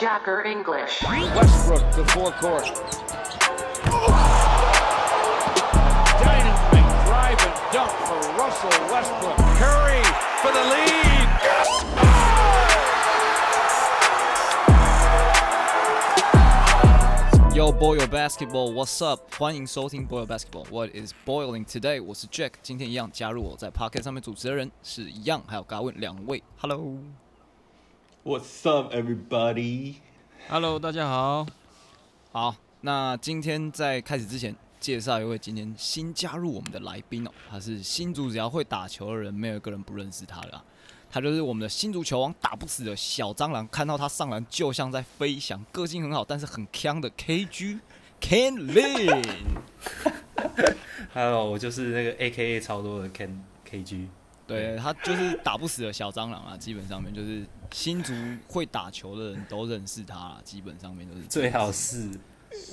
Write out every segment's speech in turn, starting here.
Jacker English. Westbrook to forecourt. Dynamite drive and dunk for Russell Westbrook. Curry for the lead. Yo, boil basketball, what's up？欢迎收听 Boil Basketball。What is boiling today？我是 Jack，今天一样加入我在 Pocket 上面主持的人是一样，还有 Gavin 两位。Hello， What's up, everybody？Hello，大家好。好，那今天在开始之前，介绍一位今天新加入我们的来宾哦，他是新竹只要会打球的人，没有一个人不认识他的啦。他就是我们的新足球王，打不死的小蟑螂，看到他上篮就像在飞翔，个性很好，但是很强的 KG Ken Lin。Hello，我就是那个 AKA 超多的 Ken KG。对他就是打不死的小蟑螂啊，基本上面就是新竹会打球的人都认识他啦，基本上面都是最好是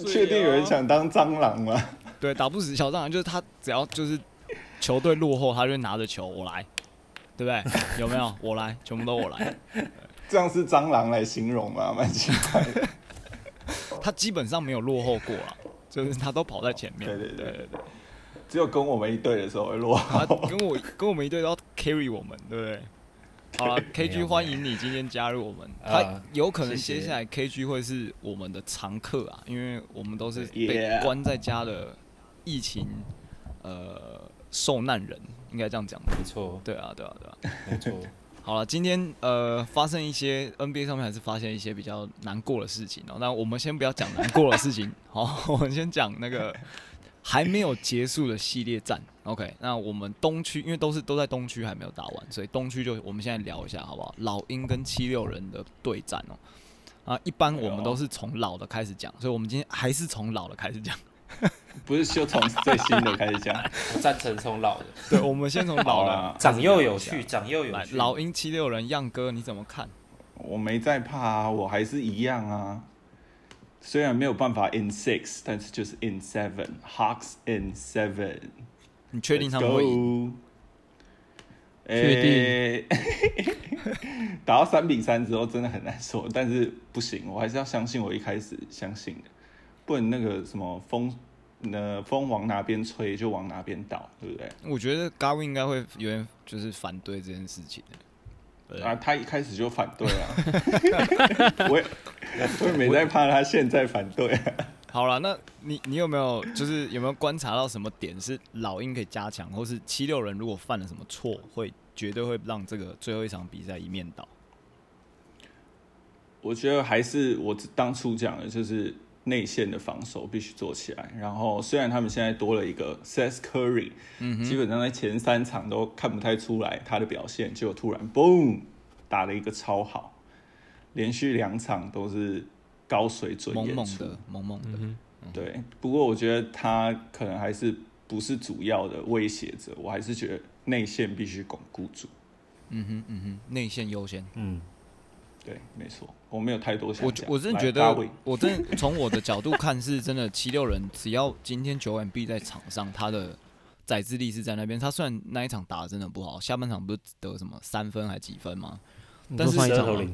确定有人想当蟑螂吗？对打不死小蟑螂，就是他只要就是球队落后，他就拿着球我来，对不对？有没有？我来，全部都我来。这样是蟑螂来形容吗？蛮奇怪的。他基本上没有落后过啊，就是他都跑在前面。对对对对对对只有跟我们一队的时候会落他后。跟我跟我们一队都要 carry 我们，对不对？好了，KG 欢迎你今天加入我们。他啊有可能接下来 KG 会是我们的常客啊，因为我们都是 被关在家的疫情呃受难人，应该这样讲。没错，对啊，对啊，对啊。没错。好了，今天呃发生一些 NBA 上面还是发现一些比较难过的事情哦。那我们先不要讲难过的事情，好，我们先讲那个还没有结束的系列战。OK，那我们东区因为都是都在东区还没有打完，所以东区就我们现在聊一下好不好？老鹰跟七六人的对战哦。啊，一般我们都是从老的开始讲，所以我们今天还是从老的开始讲。不是就从最新的开始讲？我赞成从老的，对，我们先从老的长幼有序，长幼有来。序。老鹰七六人，样哥你怎么看？我没在怕啊，我还是一样啊。虽然没有办法 in six，但是就是 in seven。Hawks in seven。你确定他们会赢？确定 打到三比三之后，真的很难说，但是不行，我还是要相信我一开始相信的，不能那个什么风，呃，风往哪边吹就往哪边倒，对不对？我觉得 Gavin 应该会有点就是反对这件事情的。对啊，他一开始就反对啊，我也我也没在怕他现在反对啊。好了，那你你有没有就是有没有观察到什么点是老鹰可以加强，或是七六人如果犯了什么错，会绝对会让这个最后一场比赛一面倒？我觉得还是我当初讲的，就是内线的防守必须做起来。然后虽然他们现在多了一个 Seth Curry，、基本上在前三场都看不太出来他的表现，结果突然 boom 打了一个超好，连续两场都是高水准猛演出。猛的，猛猛的。对，不过我觉得他可能还是不是主要的威胁者，我还是觉得内线必须巩固住。嗯哼嗯哼，内线优先。嗯，对，没错，我没有太多想我讲。我真的觉得我真的从我的角度看，是真的七六人只要今天九 M B 在场上，他的载资力是在那边。他虽然那一场打的真的不好，下半场不是得什么三分还几分吗？但是舌头领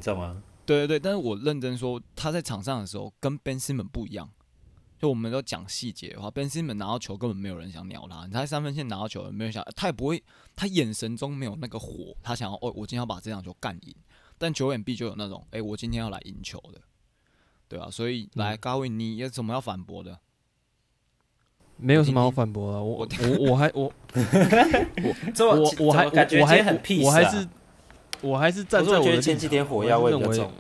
对对对，但是我认真说，他在场上的时候跟 Ben Simmons 不一样。就我们都讲细节的话，Ben Simmons 拿到球根本没有人想鸟他，他在三分线拿到球，没有人想，他也不会，他眼神中没有那个火，他想要哦，我今天要把这场球干赢。但九眼 B 就有那种，哎、我今天要来赢球的，对啊，所以来高伟，你有什么要反驳的？没有什么好反驳的，我我我还我 我我还感觉我还今天很 peace 啊我还是我还是站在我的前几天火药味我还是认为比较重，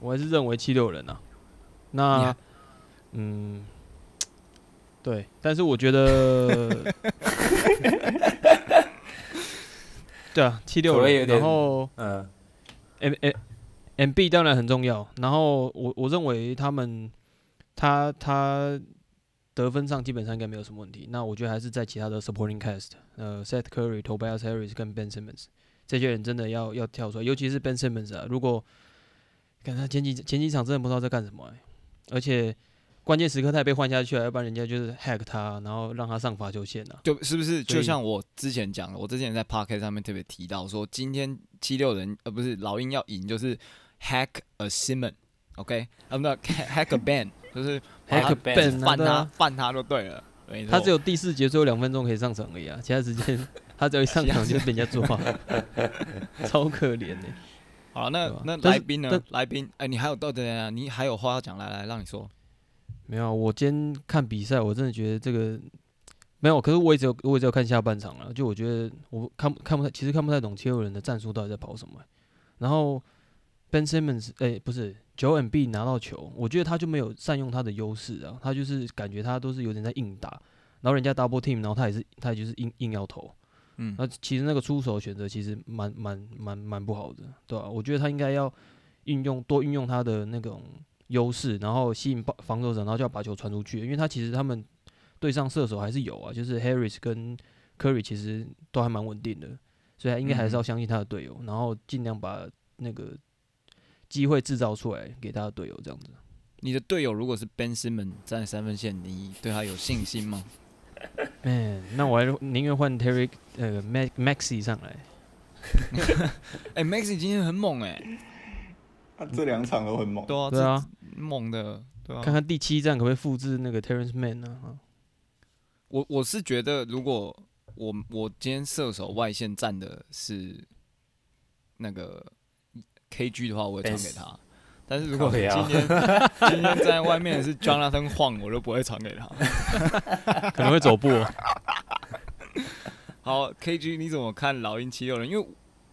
我还是认为七六人啊。那嗯，对，但是我觉得，对啊，七六然后嗯，M M M B 当然很重要，然后我我认为他们他他得分上基本上应该没有什么问题。那我觉得还是在其他的 supporting cast，呃，Seth Curry、Tobias Harris 跟 Ben Simmons 这些人真的要要跳出来，尤其是 Ben Simmons 啊，如果看他前几前几场真的不知道在干什么、欸，而且关键时刻他也被换下去了，要不然人家就是 hack 他，然后让他上罚球线啊。就是不是就像我之前讲的，我之前在 p a r k 上面特别提到说，今天七六人呃不是老鹰要赢，就是 hack a Simon，OK，、啊不 hack a ban，就是 Hack a ban 啊犯他对啊犯他就对了。他只有第四节最后两分钟可以上场而已啊，其他时间他只要一上场就被人家抓，超可怜的。好，那那来宾呢？来宾，哎、你还有到等等等，你还有话要讲，来来，让你说。没有啊，我今天看比赛，我真的觉得这个没有，可是我也只有我也只有看下半场了，就我觉得我看不看不太，其实看不太懂切尔人的战术到底在跑什么。欸、然后 Ben Simmons，哎、不是九 M B 拿到球，我觉得他就没有善用他的优势啊，他就是感觉他都是有点在硬打，然后人家 double team，然后他也是他也就是硬硬要投，嗯，那其实那个出手选择其实蛮蛮蛮蛮不好的，对吧、我觉得他应该要运用多运用他的那种优势，然后吸引防防守者，然后就要把球传出去，因为他其实他们对上射手还是有啊，就是 Harris 跟 Curry 其实都还蛮稳定的，所以他应该还是要相信他的队友，然后尽量把那个机会制造出来给他的队友，这样子。你的队友如果是 Ben Simmons 站三分线，你对他有信心吗？Man，那我还是宁愿换 Terry 呃 Max Maxi 上来。哎、m a x i 今天很猛哎、他这两场都很猛。对啊，对啊，这猛的，对啊。看看第七站可不可以复制那个 Terrence Mann 呢、啊？我我是觉得，如果我我今天射手外线站的是那个 KG 的话，我会传给他。但是如果今天 今天站在外面是 Jonathan 晃，我就不会传给他。可能会走步哦。好，KG 你怎么看老鹰七六人？因为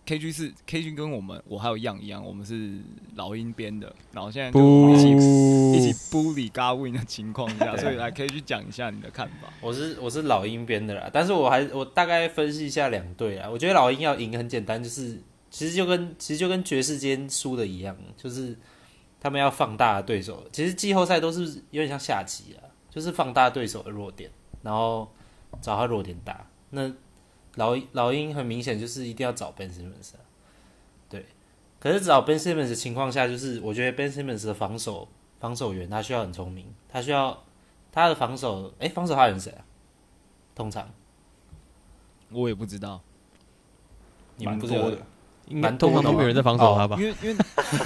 KG 是 KG 跟我们我还有样一样，我们是老鹰边的，然后现在就一起一起 bully Garwin 的情况下，所以来 KG 讲一下你的看法。我是我是老鹰边的啦，但是我还我大概分析一下两队啊，我觉得老鹰要赢很简单，就是其实就跟其实就跟爵士今天输的一样，就是他们要放大对手，其实季后赛都是有点像下棋啊，就是放大对手的弱点，然后找他弱点打。那老鹰老鹰很明显就是一定要找 Ben Simmons 啊，对，可是找 Ben Simmons 的情况下，就是我觉得 Ben Simmons 的防守防守员他需要很聪明，他需要他的防守，哎、防守他人谁啊？通常我也不知道，你们不是有蛮多的，应该通常都没有人在防守他吧因？为因为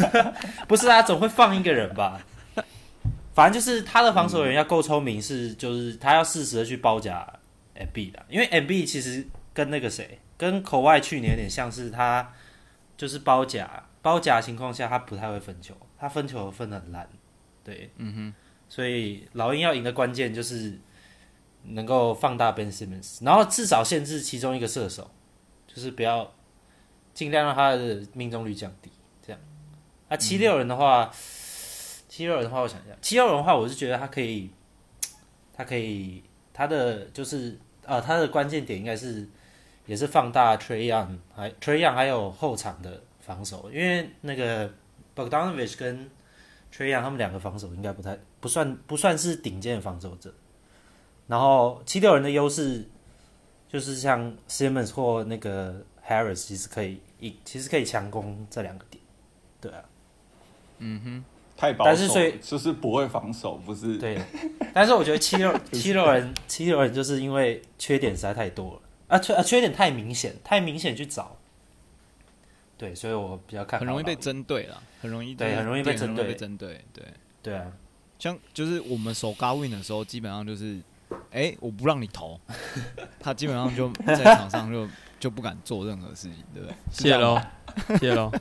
不是啊，总会放一个人吧？反正就是他的防守员要够聪明，是就是他要适时的去包夹 MB 的，因为 MB 其实跟那个谁，跟口外去年有点像是他就是包夹包夹情况下，他不太会分球，他分球分的很烂，对，嗯哼，所以老鹰要赢的关键就是能够放大 Ben Simmons，然后至少限制其中一个射手，就是不要尽量让他的命中率降低。这样，啊，七六人的话，七六人的话，我想一下，七六人的话，我是觉得他可以，他可以，他的就是呃，他的关键点应该是也是放大 Trey Young 还 Trey Young 还有后场的防守，因为那个 Bogdanovich 跟 Trey Young 他们两个防守应该不太不算不算是顶尖的防守者。然后七六人的优势就是像 Simmons 或那个 Harris，其实可以一其实可以强攻这两个点，对啊，嗯哼，太保守但是所以，就是不会防守，不是？对。但是我觉得七六 七六人七六人就是因为缺点实在太多了啊，缺啊缺点太明显，太明显去找，对，所以我比较看好很容易被，针对了，很容易对很容易被针对被针对，对。对啊，像就是我们守 Garwin 的时候，基本上就是，哎、我不让你投，他基本上就在场上就就不敢做任何事情，对不对？谢喽，谢喽，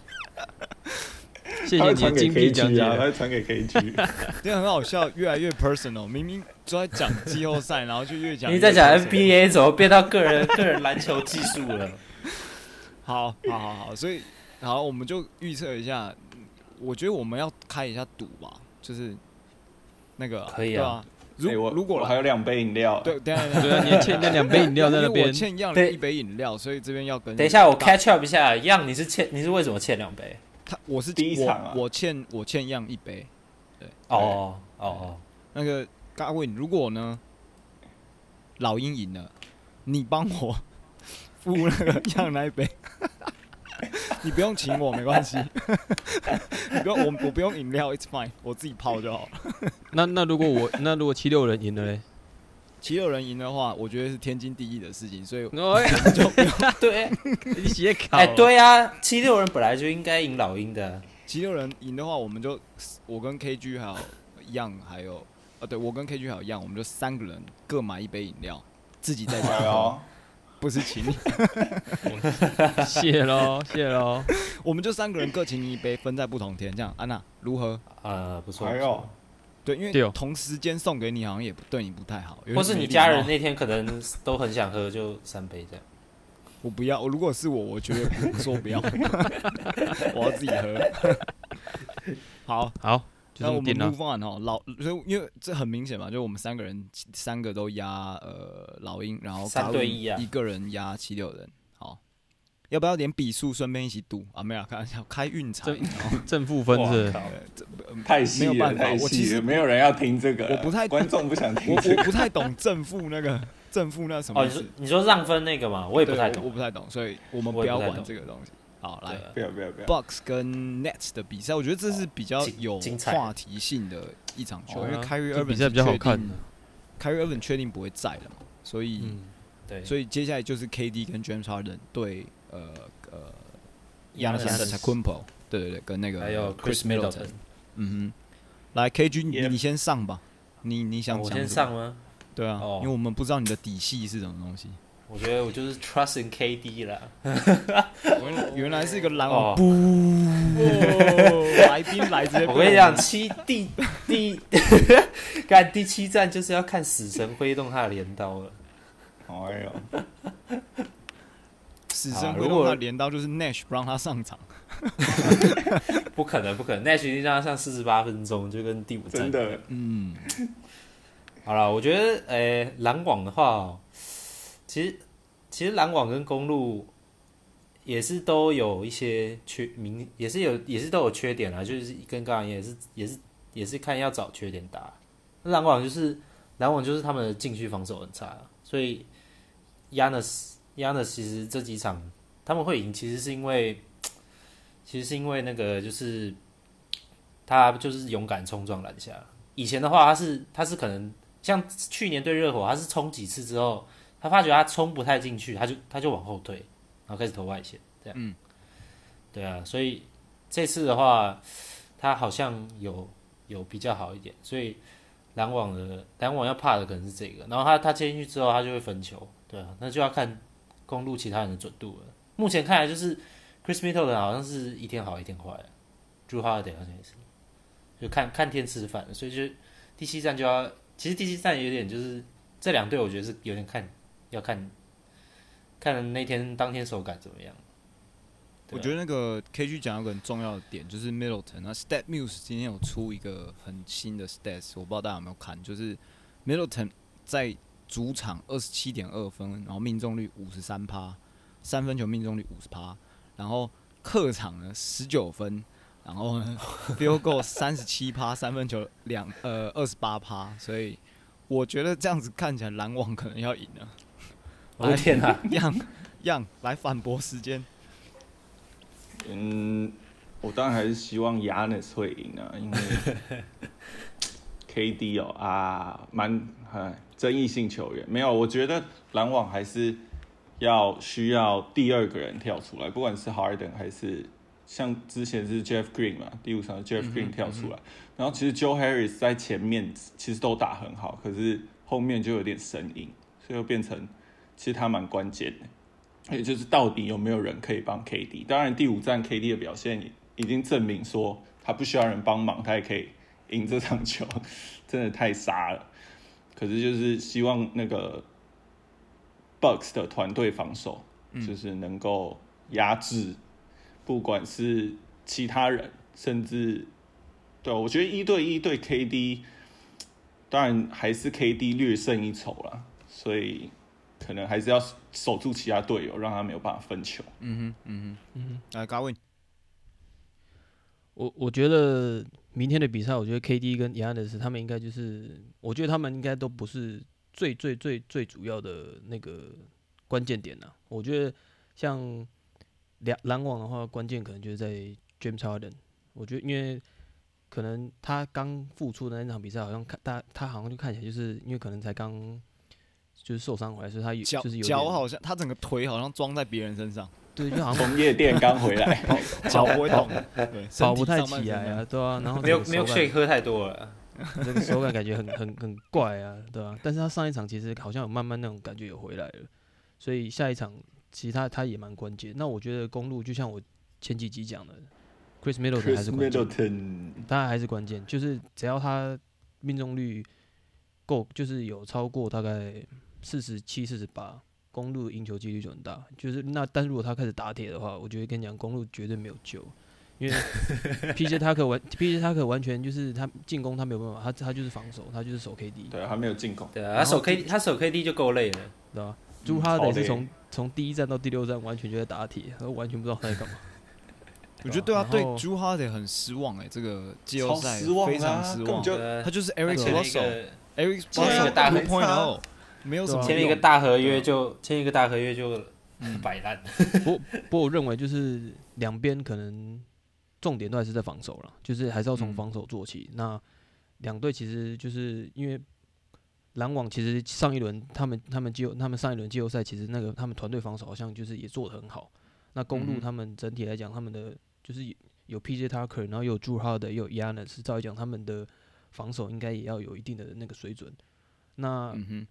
谢谢你的他会传给精辟他解。会传给 KG。这很好笑，越来越 personal。明明都在讲季后赛，然后就越讲你在讲 NBA 怎么变到个人个人篮球技术了？好，好，好，好，所以好，我们就预测一下。我觉得我们要开一下赌吧，就是那个可以啊。如、哎我如果我还有两杯饮料，对，等一下等下，对啊，你还欠那两杯饮料在那边，对欠样了一杯饮料，所以这边要跟等一下，我 catch up 一下，样你是欠你是为什么欠两杯？他我是第一场啊我我欠我欠样一杯。哦哦哦，那个嘎问，如果呢老鹰赢了，你帮我付那个 样那一杯，你不用请我没关系，你不用我我不用饮料，it's fine，我自己泡就好了。那那如果我那如果七六人赢了嘞？七六人赢的话，我觉得是天经地义的事情，所以 哎，就不用。对，你写考哎，对啊，七六人本来就应该赢老鹰的，七六人赢的话，我们就我跟 KG 还有 Young 还有啊，对我跟 KG 还有 Young，我们就三个人各买一杯饮料，自己在家喝，哎呦，不是请你，谢喽，谢喽。我们就三个人各请你一杯，分在不同天，这样安娜如何？呃，不错，对，因为同时间送给你好像也不对你不太好，或是你家人那天可能都很想喝，就三杯这样。我不要，我如果是我，我绝对不说不要，我要自己喝。好，好，就那我们这么定了。move on 哦，老，所以因为这很明显嘛，就我们三个人三个都压呃老鹰，然后三对一啊一个人压七六人。好，要不要连笔数顺便一起赌啊？没有，开玩笑，开运彩。这然后正负分是 太细了，没有办法太细了，我其实没有人要听这个，我不太观众不想听我不太懂正负那个正负那什么哦，你说，你说让分那个嘛，我也不太懂。我我不太懂，所以我们不要玩这个东西。好，来对啊不要不要不要，Bucks 跟 Nets 的比赛，我觉得这是比较有话题性的一场球，哦因为 Irving 比赛比较好看的。Kyrie Irving 确定不会在了嘛，所以、嗯，对，所以接下来就是 KD 跟 James Harden 对呃呃 Giannis Giannis Antetokounmpo，对对对，跟那个还有 Chris Middleton，嗯哼，来 KG 你你先上吧，你你想我先上吗？对啊，哦。因为我们不知道你的底细是什么东西。我觉得我就是 trust in KD 啦。原来 原来是一个篮网，哦。不，来宾来直接我跟你讲，七第第看第七站就是要看死神挥动他的镰刀了。哎呦，死好啊如果神会用他镰刀就是 Nash 不让他上场，不可能，不可能，Nash 一定让他上四十八分钟，就跟第五站真的，嗯，好了，我觉得，诶、篮网的话哦，其实其实篮网跟公路也是都有一些缺明，也是有也是都有缺点啊，就是跟刚刚也是也是也是看要找缺点打。篮网就是篮网就是他们的禁区防守很差，所以 Yanis Yanis 其实这几场他们会赢，其实是因为 其实是因为那个就是他就是勇敢冲撞篮下。以前的话，他是他是可能像去年对热火，他是冲几次之后，他发觉他冲不太进去，他就他就往后退，然后开始投外线，这样。嗯，对啊，所以这次的话，他好像有有比较好一点，所以篮网的篮网要怕的可能是这个，然后他他接进去之后，他就会分球，对啊，那就要看公路其他人的准度了。目前看来就是 Chris Middleton 好像是一天好一天坏，Drew Holiday 好像也是，就看看天吃饭，所以就第七站就要，其实第七站有点就是这两队，我觉得是有点看要看看那天当天手感怎么样。我觉得那个 KG 讲一个很重要的点，就是 Middleton。那 Stat Muse 今天有出一个很新的 stats，我不知道大家有没有看，就是 Middleton 在主场二十七点二分，然后命中率五十三趴，三分球命中率五十趴，然后客场呢十九分，然后呢 field goal 三十七趴，三分球两呃二十八趴，所以我觉得这样子看起来篮网可能要赢了。我的天啊！样样来反驳时间，嗯，我当然还是希望 Yanis 会赢啊，因为 KD 哦啊，蛮很争议性球员没有，我觉得篮网还是要需要第二个人跳出来，不管是 Harden 还是像之前是 Jeff Green 嘛，第五场 Jeff Green 跳出来，然后其实 Joe Harris 在前面其实都打很好，可是后面就有点生硬，所以就变成其实他蛮关键的。也就是到底有没有人可以帮 KD？当然，第五站 KD 的表现已经证明说他不需要人帮忙，他也可以赢这场球，真的太傻了。可是就是希望那个 Bucks 的团队防守，就是能够压制，不管是其他人，甚至对我觉得一对一对 KD，当然还是 KD 略胜一筹啦，所以。可能还是要守住其他队友，让他没有办法分球。嗯哼，嗯哼，嗯哼，来 Gavin，我我觉得明天的比赛，我觉得 KD 跟 Yanis 他们应该就是，我觉得他们应该都不是最最最最主要的那个关键点呐、我觉得像篮篮网的话，关键可能就是在 James Harden。我觉得因为可能他刚复出的那场比赛，好像看大他好像就看起来就是因为可能才刚就是受伤回来，所以他有脚就是有脚好像他整个腿好像装在别人身上，对，就好像从夜店刚回来，脚不会动，对，身体跑不太起来啊，对啊，然后没有没有整个手感 shake 喝太多了，那个手感感觉很很很怪啊，对吧、但是他上一场其实好像有慢慢那种感觉有回来了，所以下一场其实他他也蛮关键。那我觉得公路就像我前几集讲的，Chris Middleton 还是关键，Middleton。他还是关键，就是只要他命中率够，就是有超过大概四十七、四十八，公路赢球几率就很大。就是那但如果他开始打铁的话，我觉得跟你讲，公路绝对没有救。因为 PJ 他可完 PJ 他可完全就是他进攻他没有办法，他他就是防守，他就是守 KD，对，还没有进攻，对啊，他守 K 他守 KD 就够累了，对吧？朱哈德是从从第一站到第六站完全就在打铁，他完全不知道他在干嘛。我觉得对啊，对然后 Drew Holiday 很失望哎，这个季后赛失望非常啊失望，就呃他就是 Eric 签了一 Russell。个 Eric 签了一个 Russell 大 two 合 point o 没有什么签了一个大合约就签一个大合约就摆烂，不不过我认为就是两边可能重点都还是在防守了，就是还是要从嗯。防守做起。那两队其实就是因为篮网其实上一轮他们他们季后他们上一轮季后赛其实那个他们团队防守好像就是也做得很好。那公路嗯他们整体来讲，他们的就是有 PJ Tucker，然后又有 Drew Holiday，又有 Yanis，照理讲他们的防守应该也要有一定的那个水准。那嗯哼，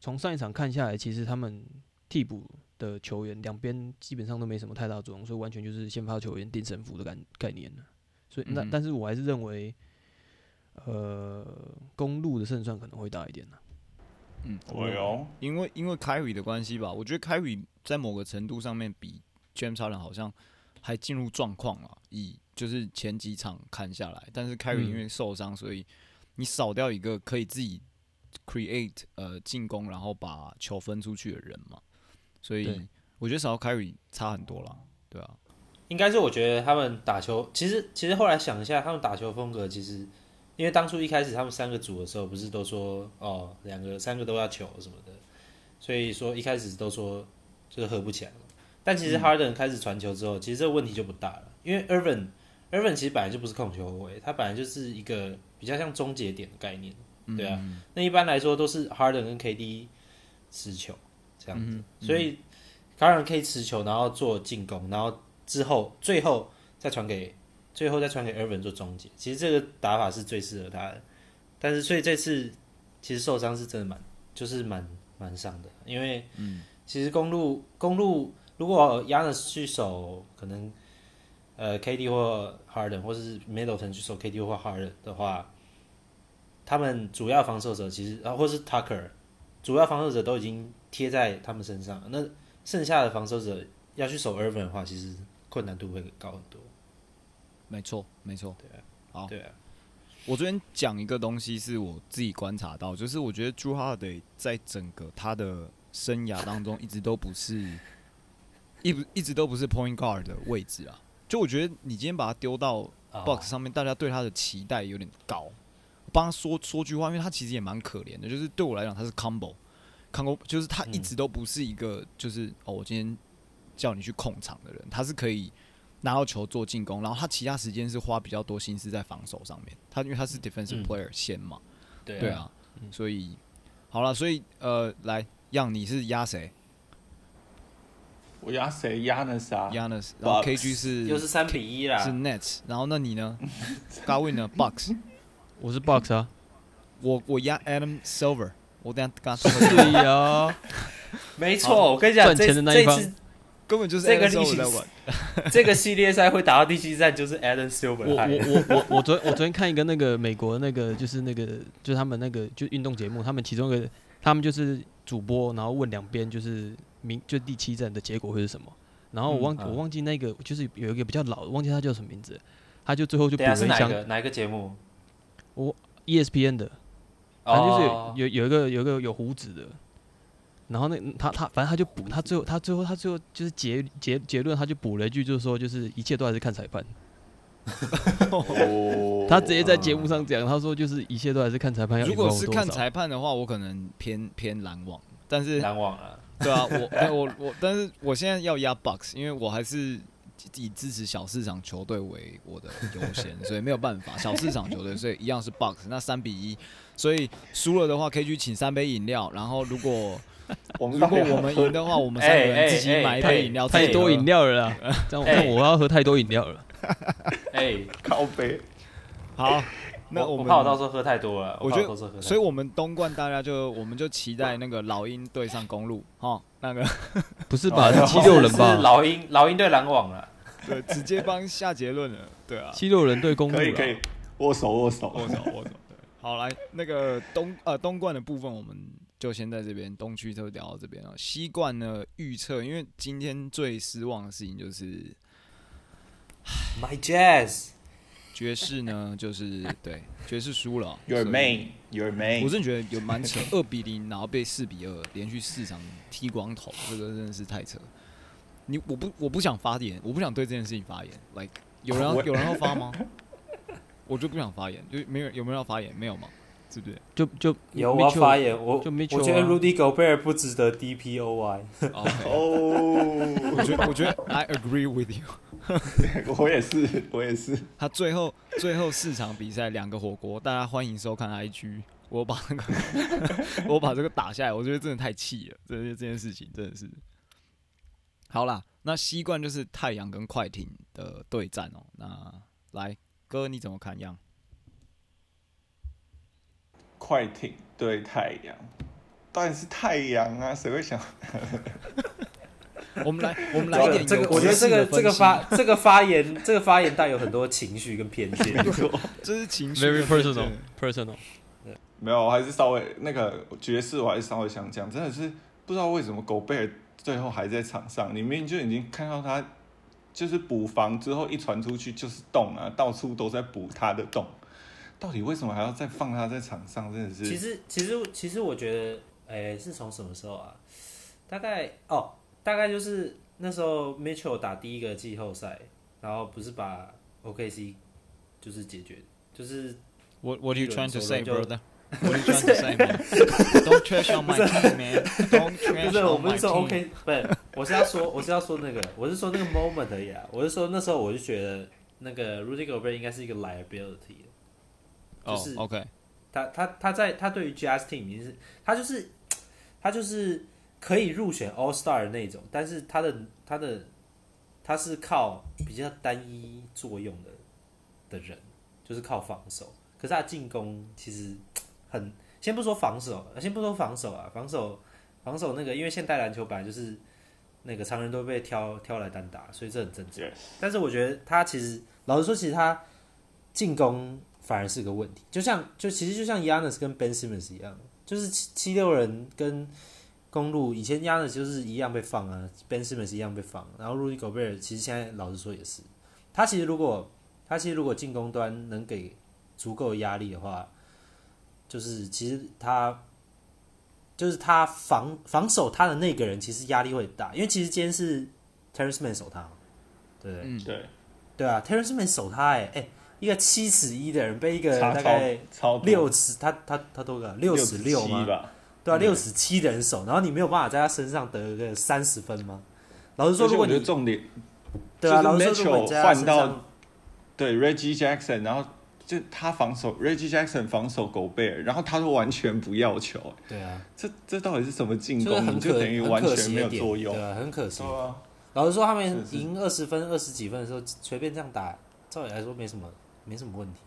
从上一场看下来，其实他们替补的球员两边基本上都没什么太大作用，所以完全就是先发球员定胜负的概概念了。所以那、嗯但是我还是认为，呃，公路的胜算可能会大一点呢。嗯，哎呦，因为因为凯瑞的关系吧，我觉得凯瑞在某个程度上面比 James Harden 好像还进入状况了。以就是前几场看下来，但是凯瑞嗯因为受伤，所以你少掉一个可以自己 create 呃进攻，然后把球分出去的人嘛，所以我觉得少掉凯瑞差很多了，对啊，应该是我觉得他们打球，其实其实后来想一下，他们打球风格其实，因为当初一开始他们三个组的时候，不是都说哦两个三个都要球什么的，所以说一开始都说就是合不起来嘛。但其实哈登开始传球之后，其实这个问题就不大了，因为 Irvin Irvin 其实本来就不是控球后卫，他本来就是一个比较像终结点的概念，对啊。嗯。那一般来说都是 Harden 跟 KD 持球这样子，嗯所以 Harden 可以持球，然后做进攻，然后之后最后再传给最后再传给 Irvin 做终结。其实这个打法是最适合他的，但是所以这次其实受伤是真的蛮就是蛮蛮伤的，因为嗯。其实公路公路如果 Yanis 去守可能呃 KD 或 Harden 或是 Middleton 去守 KD 或 Harden 的话，他们主要防守者其实啊，或是 Tucker，主要防守者都已经贴在他们身上，那剩下的防守者要去守 Irvin 的话，其实困难度会高很多。没错没错，对好对啊，我昨天讲一个东西是我自己观察到，就是我觉得 Drew Holiday 在整个他的生涯当中一直都不是 一不一直都不是 point guard 的位置啊。就我觉得你今天把他丢到啊 box 上面，大家对他的期待有点高。我帮他说说句话，因为他其实也蛮可怜的，就是对我来讲他是 combo combo，就是他一直都不是一个就是哦，我今天叫你去控场的人，他是可以拿到球做进攻，然后他其他时间是花比较多心思在防守上面。他因为他是 defensive 嗯 player 先嘛，对对啊，所以好了，所以呃，来让你是压谁我压谁压呢啥？？Yanis，然后 KG 是又是三比一啦是，Nets，然后那你呢 g a w i n 呢？Bucks，我是 Box 啊，我我压 Adam Silver，我等下跟他 说，对呀，没错，我跟你讲，赚这钱的那一方。这次根本就是这个 Adam Silver 在玩。这个系列赛会打到第七战，就是 Adam Silver 害的。我我我我昨天我昨天看一个那个美国那个就是那个就是他们那个就运动节目，他们其中一个他们就是主播，然后问两边就是明就第七站的结果会是什么，然后我忘、嗯我忘记那个就是有一个比较老，忘记他叫什么名字，他就最后就补了一下是哪一了一枪个哪一个节目？ESPN 的，反正就是有、哦有有一个有一个有胡子的，然后那他他反正他就补他最后他最后他最后就是结结结论他就补了一句就是说就是一切都还是看裁判。哦他直接在节目上讲，他说就是一切都还是看裁判要如果是看裁判的话，我可能偏偏篮网，但是篮网啊。对啊，我 哎我我，但是我现在要压 Bucks，因为我还是以支持小市场球队为我的优先，所以没有办法，小市场球队，所以一样是 box。那三比一，所以输了的话可以去请三杯饮料，然后如果 我们如果我们赢的话，我们三个人自己买一杯饮料，太多饮料了啦，这样这样我要喝太多饮料了。哎，靠背，好，那我们怕我到时候喝太多了，我觉得，所以我们东冠大家就我们就期待那个老鹰对上公路，哈，那个不是吧？七六人吧？老鹰老鹰对篮网了，对，直接帮下结论了，对啊，七六人对公路啦可以可以，握手握手，握手握手，对，好来那个东呃东冠的部分，我们就先在这边东区就聊到这边了。西冠呢预测，因为今天最失望的事情就是 My Jazz，爵士呢，就是对爵士输了，Your Main Your Main，。我真的觉得有蛮扯，二比零，然后被四比二，连续四场剃光头，这个真的是太扯。你我不我不想发言，我不想对这件事情发言。Like 有人要有人要发吗？我就不想发言，就没有有没有人要发言？没有吗？对不对就就有我要发言，我就 Mitchell 我觉得啊 Rudy Gobert 不值得 DPOY，哦，我觉得我觉得 I agree with you。我也是，我也是。他最后最后四场比赛两个火锅，大家欢迎收看 IG。我把那个 我把这个打下来，我觉得真的太气了，这这件事情真的是。好啦，那西冠就是太阳跟快艇的对战哦。那来哥你怎么看样？快艇对太阳，当然是太阳啊！谁会想？我们来 我们来一点这个我觉得这个这个发这个发言 这个发言带有很多情绪跟偏见，这是情绪 very personal 对 personal。没有，我还是稍微那个爵士，我还是稍微想讲，真的是不知道为什么狗贝尔最后还在场上，你明明就已经看到他就是补防之后一传出去就是洞啊，到处都在补他的洞，到底为什么还要再放他在场上？真的是，其实其实其实我觉得，哎、是从什么时候啊？大概哦，大概就是那时候 Mitchell 打第一个季后赛，然后不是把 OKC 就是解决，就是。What What are you trying to say, 就 brother? What are you trying to say, man? Don't trash on my team, man. Don't 不 trash 是，我 on 不 my 是说 team. OK，不是，我是要说，我是要说那个，我是说那个 moment 而已啊。我是说那时候我就觉得那个 Rudy Gobert 应该是一个 liability，哦就是，OK，他他他在他对于 Jazz Team 已经是他就是他就是可以入选 All Star 的那种，但是他的他的他是靠比较单一作用的的人，就是靠防守。可是他进攻其实很，先不说防守，先不说防守啊，防守防守那个，因为现代篮球本来就是那个常人都被挑挑来单打，所以这很正常。但是我觉得他其实老实说，其实他进攻反而是个问题。就像就其实就像 Yanis 跟 Ben Simmons 一样，就是七七六人跟公路以前 Yanis 就是一样被放啊，Ben Simmons 一样被放，然后 Rudy Gobert 其实现在老实说也是，他其实如果他其实如果进攻端能给足够压力的话，就是其实他就是他防防守他的那个人其实压力会很大，因为其实今天是 Terrence Mann 守他嘛，对不对？嗯，对，对啊，Terrence Mann 守他哎、哎、一个七尺一的人被一个大概六尺，他他他多个六十六吗？对啊，嗯六十七的人守，然后你没有办法在他身上得个三十分吗？老实说，如果你得重点对啊，就是老实说，如果换到，对 Reggie Jackson，然后就他防守 Reggie Jackson 防守狗贝尔，然后他都完全不要球，对啊，这这到底是什么进就是攻？你很可就等于完全没有作用。对啊，很可惜。啊，老实说，他们赢二十分、二十几分的时候，随便这样打，照理来说没什么没什么问题。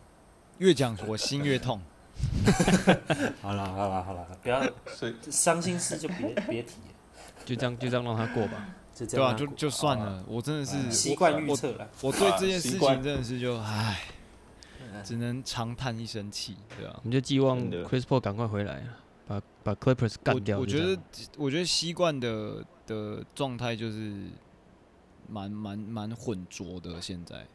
越讲我心越痛。好了好了好了，不要所以伤心事就别别提了，就这样就这样让他过吧。对啊，就。就就算了，我真的是习惯预测了。我对这件事情真的是就唉，只能长叹一声气，对啊。我。们就寄望 Chris Paul 赶快回来啊，把把 Clippers 干掉我我觉得我觉得西冠的的状态就是蛮蛮蛮混浊的，现在，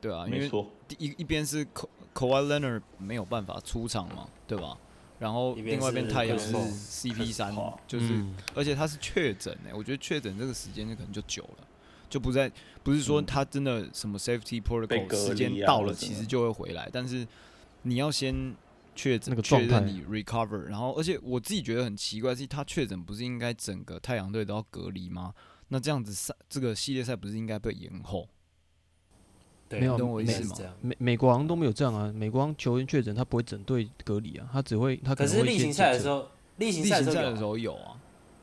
对啊，因为没错，第一一边是 Ko Kawhi Leonard 没有办法出场嘛，对吧？然后另外一边是太阳是 CP 三就是嗯。而且他是确诊哎，我觉得确诊这个时间就可能就久了，就不在不是说他真的什么 safety protocol 时间到了，其实就会回来，但是你要先确诊那个状态确认你 recover，然后而且我自己觉得很奇怪，是他确诊不是应该整个太阳队都要隔离吗？那这样子赛这个系列赛不是应该被延后？对，没有你懂我意思吗。美美国好像都没有这样啊，美国好像球员确诊他不会整队隔离啊，他只会他可能会先是例行赛的时候，例行赛的时候有啊，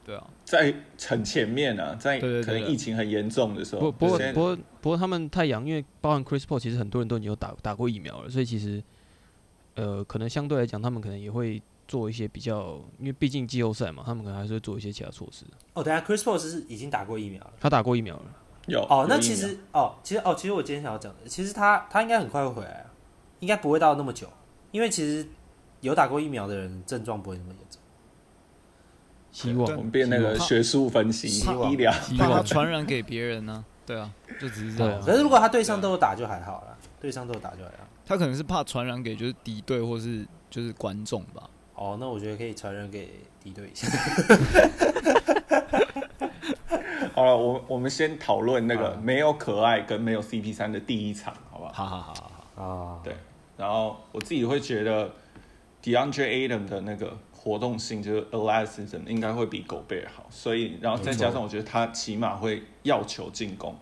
对啊，在很前面啊，在可能疫情很严重的时候，不不过不过不过他们太阳，因为包含 Chris Paul，其实很多人都已经有打打过疫苗了，所以其实呃可能相对来讲，他们可能也会做一些比较，因为毕竟季后赛嘛，他们可能还是会做一些其他措施。哦，等一下 Chris Paul 是已经打过疫苗了。他打过疫苗了，有哦，那其实哦，其实哦，其实我今天想要讲的，其实他他应该很快会回来啊，应该不会到那么久，因为其实有打过疫苗的人症状不会那么严重。希望我们变那个学术分析希望医疗，怕他希望传染给别人呢、对啊，就只是这样。可是如果他对上都有打就还好啦，对上都有打就还好。他可能是怕传染给就是敌对或是就是观众吧。哦，那我觉得可以传染给敌对一下。好了，我我们先讨论那个啊没有可爱跟没有 CP 三的第一场，好不好？好好好好好，啊，对，然后我自己会觉得 DeAndre Adam 的那个活动性就是 athleticism 应该会比狗贝尔好，所以然后再加上我觉得他起码会要求进攻，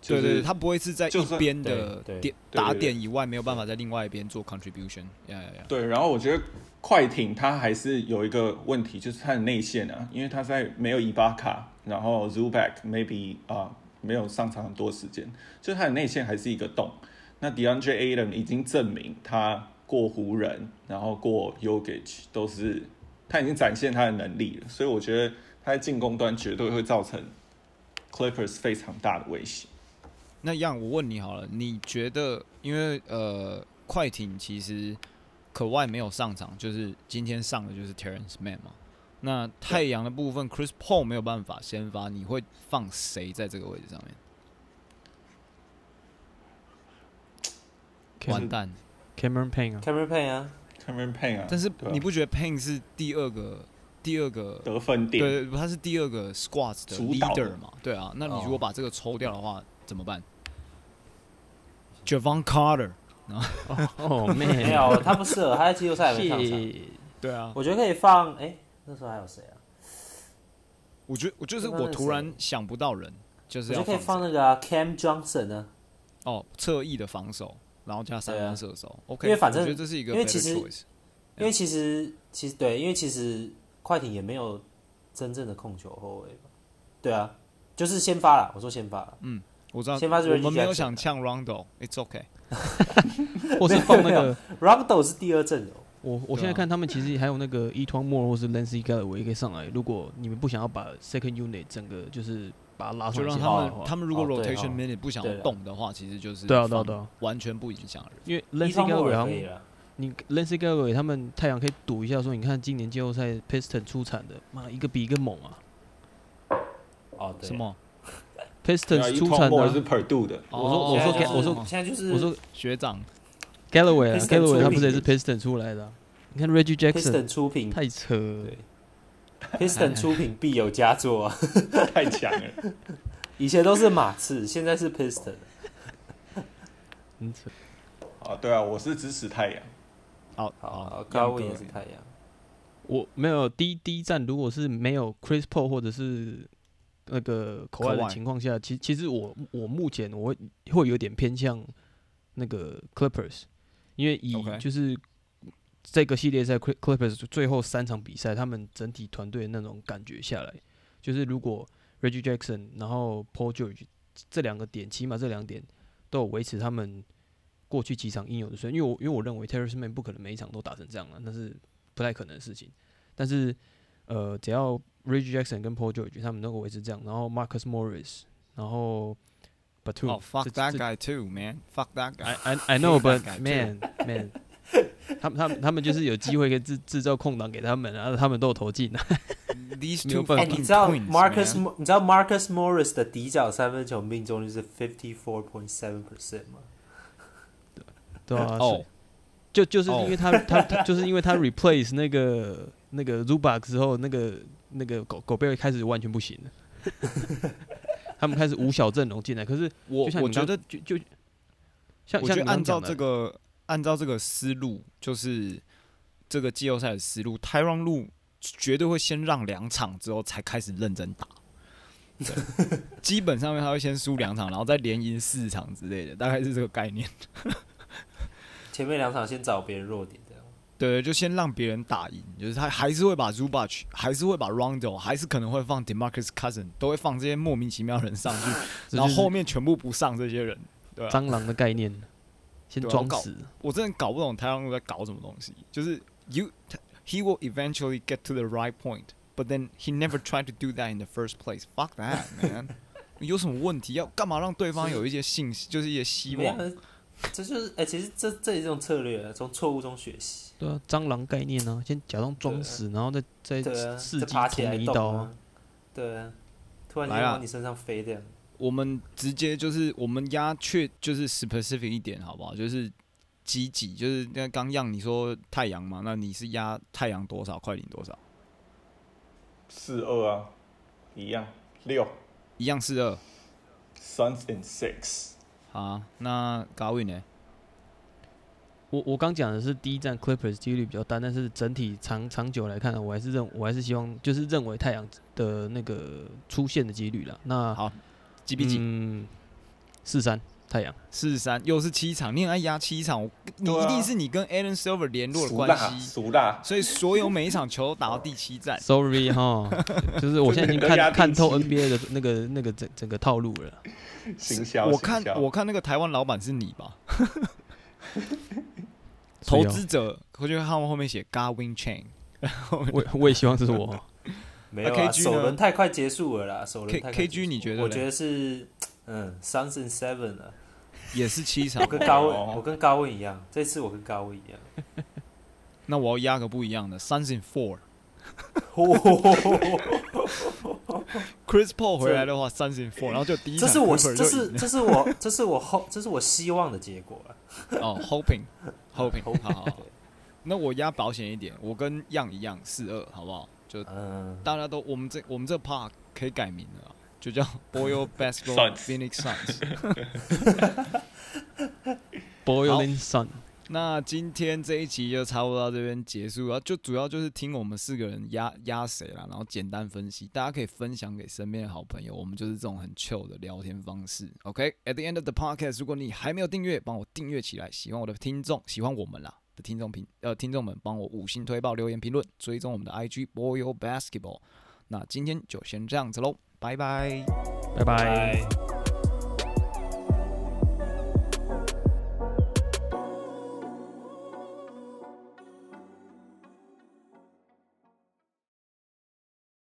就是对对对，他不会是在一就算边的对对点对对打点以外，没有办法在另外一边做 contribution。呀呀呀！对，然后我觉得快艇他还是有一个问题，就是他的内线啊，因为他在没有伊巴卡，然后 Zubac maybe 啊、没有上场很多时间，就是他的内线还是一个洞。那 DeAndre Ayton 已经证明他过湖人，然后过 Yogic 都是他已经展现他的能力了，所以我觉得他在进攻端绝对会造成 Clippers 非常大的威胁。那样我问你好了，你觉得因为呃快艇其实可外没有上场，就是今天上的就是 Terrence Mann 嘛？那太阳的部分 Chris Paul 没有办法先发，你会放谁在这个位置上面？完蛋！Cameron Payne 啊，Cameron Payne 啊，Cameron Payne 啊，但是你不觉得 Payne 是第二个第二个得分点，对，他是第二个 squads 的 leader 嘛？对啊，那你哦。如果把这个抽掉的话，怎么办？Javon Carter，哦 没 man，有，他不适合，他在季后赛还没上场。对啊，我觉得可以放，哎，那时候还有谁啊？我觉得我就是我突然想不到人，就是要我觉得可以放那个啊，Cam Johnson 呢，哦侧翼的防守，然后加三分射手。OK，因为反正我觉得这是一个因为 better 其实 choice。因为其实其实对，因为其实快艇也没有真正的控球后卫吧？对啊，就是先发了，我说先发了，嗯我知道，先发是我们没有想呛 Rondo，It's OK。我是放那个 Rondo 是第二阵容，我我现在看他们其实还有那个 e t o n Moore 或是 Lancey Galloway 可以上来。如果你们不想要把 Second Unit 整个就是把它拉上来就让他们他们如果哦对 rotation 哦 minute 不想动的话，其实就是对啊对啊对啊完全不影响人。因为一 Lancey 方莫 Galloway 尔好可以了。你 Lancey Galloway 他们太阳可以赌一下，说你看今年季后赛 Piston 出产的，妈一个比一个猛啊哦，对什？么？对啊！Piston 一出产的啊、托莫是 Purdue 的，我说我说现在 Ga- 我说现在就是我说学长 Galloway 啊 Piston，Galloway 出他不是也是 Piston 出来的啊、你看 Reggie Jackson 出品太扯了对，Piston 出品必有佳作啊！太强了。以前都是马刺，现在是 Piston。很扯。啊，对啊，我是支持太阳。好好，高温也是太阳。我没有第一第一站，如果是没有 Chris Paul 或者是那个口外的情况下，其其实我我目前我会会有点偏向那个 Clippers，因为以就是这个系列赛 Cli- Clippers 最后三场比赛，他们整体团队的那种感觉下来，就是如果 Reggie Jackson 然后 Paul George 这两个点，起码这两点都有维持他们过去几场应有的水准，因为我因为我认为 Terrence Mann 不可能每一场都打成这样了，那是不太可能的事情。但是呃，只要 Reggie Jackson 跟 Paul George 他们能够维持这样，然后 Marcus Morris，然后 Batum，、哦，fuck that guy too, man. Fuck that guy. I I I know, but man man，他们他们他们就是有机会可以制制造空档给他们，然后他们都有投进啊。These 没有 two 哎，fucking 你知道 Marcus 你知道 Marcus Morris 的底角三分球命中率是 fifty four point seven percent 吗？对啊，哦就就是哦因为他他他就是因为他 replace 那个那个 Zubac 之后，那个那个狗狗贝开始完全不行了。他们开始五小阵容进来，可是我我觉得就就像像我觉得按照这个按照这个思路，就是这个季后赛的思路，泰让路绝对会先让两场之后才开始认真打。基本上面他会先输两场，然后再连赢四场之类的，大概是这个概念。前面两场先找别人弱点。对，就先让别人打赢，就是他还是会把 Zubac，还是会把 Rondo，还是可能会放 Demarcus Cousin，都会放这些莫名其妙的人上去，然后后面全部不上这些人，对吧、蟑螂的概念，先装死。我真的搞不懂太阳路在搞什么东西，就是 you he will eventually get to the right point, but then he never tried to do that in the first place. Fuck that, man. 有什么问题？要干嘛让对方有一些信息，就是一些希望？这就是哎、其实这这也是一种策略啊，从错误中学习。对啊，蟑螂概念呢、先假装装死，然后再再伺爬起来捅你一刀啊。对啊，突然间往你身上飞这样。我们直接就是我们压确就是 specific 一点，好不好？就是几几，就是那刚让你说太阳嘛，那你是压太阳多少，快领多少？四二啊，一样六一样四二。，Suns in six。好，那 Gawin 呢？我我刚讲的是第一站 Clippers 几率比较大，但是整体长长久来看呢，我还是认我还是希望就是认为太阳的那个出现的几率了。那好，几比几？嗯，四三太阳。四十三，又是七场，你很爱压七场，我你一定是你跟 Alan Silver 联络的关，系，所以所有每一场球都打到第七战。Sorry 哈，就是我现在已经看看透 NBA 的那个那个整整个套路了。行销。我看我看那个台湾老板是你吧？投资者，我觉得他们后面写 Gawin Chain，我我也希望这是我。没有啊，KG 首轮太快结束了啦，首轮 K- 太快 KG 你觉得我觉得是嗯，Suns in Seven 啊，也是七场我。跟高温，哦我跟高温一样，这次我跟高温一样。那我要压个不一样的，Suns in Four。Chris Paul 回来的话，Suns in Four，然后就第一场这是我这是这是我，这是我后，这是我希望的结果了。哦，Hoping，Hoping，Hoping，好好好。那我压保险一点，我跟样一样四二，好不好？就嗯，大家都我们这我们这 part 可以改名了啊，就叫 Boyle Basketball Phoenix Suns。Boiling Sun，那今天这一集就差不多到这边结束了，就主要就是听我们四个人压压谁啦，然后简单分析，大家可以分享给身边的好朋友，我们就是这种很 chill 的聊天方式。OK，at、the end of the podcast，如果你还没有订阅，帮我订阅起来。喜欢我的听众，喜欢我们啦的听众评呃听众们，帮我五星推爆、留言评论，追踪我们的 IG Boyle Basketball。那今天就先这样子喽，拜拜。拜拜。拜。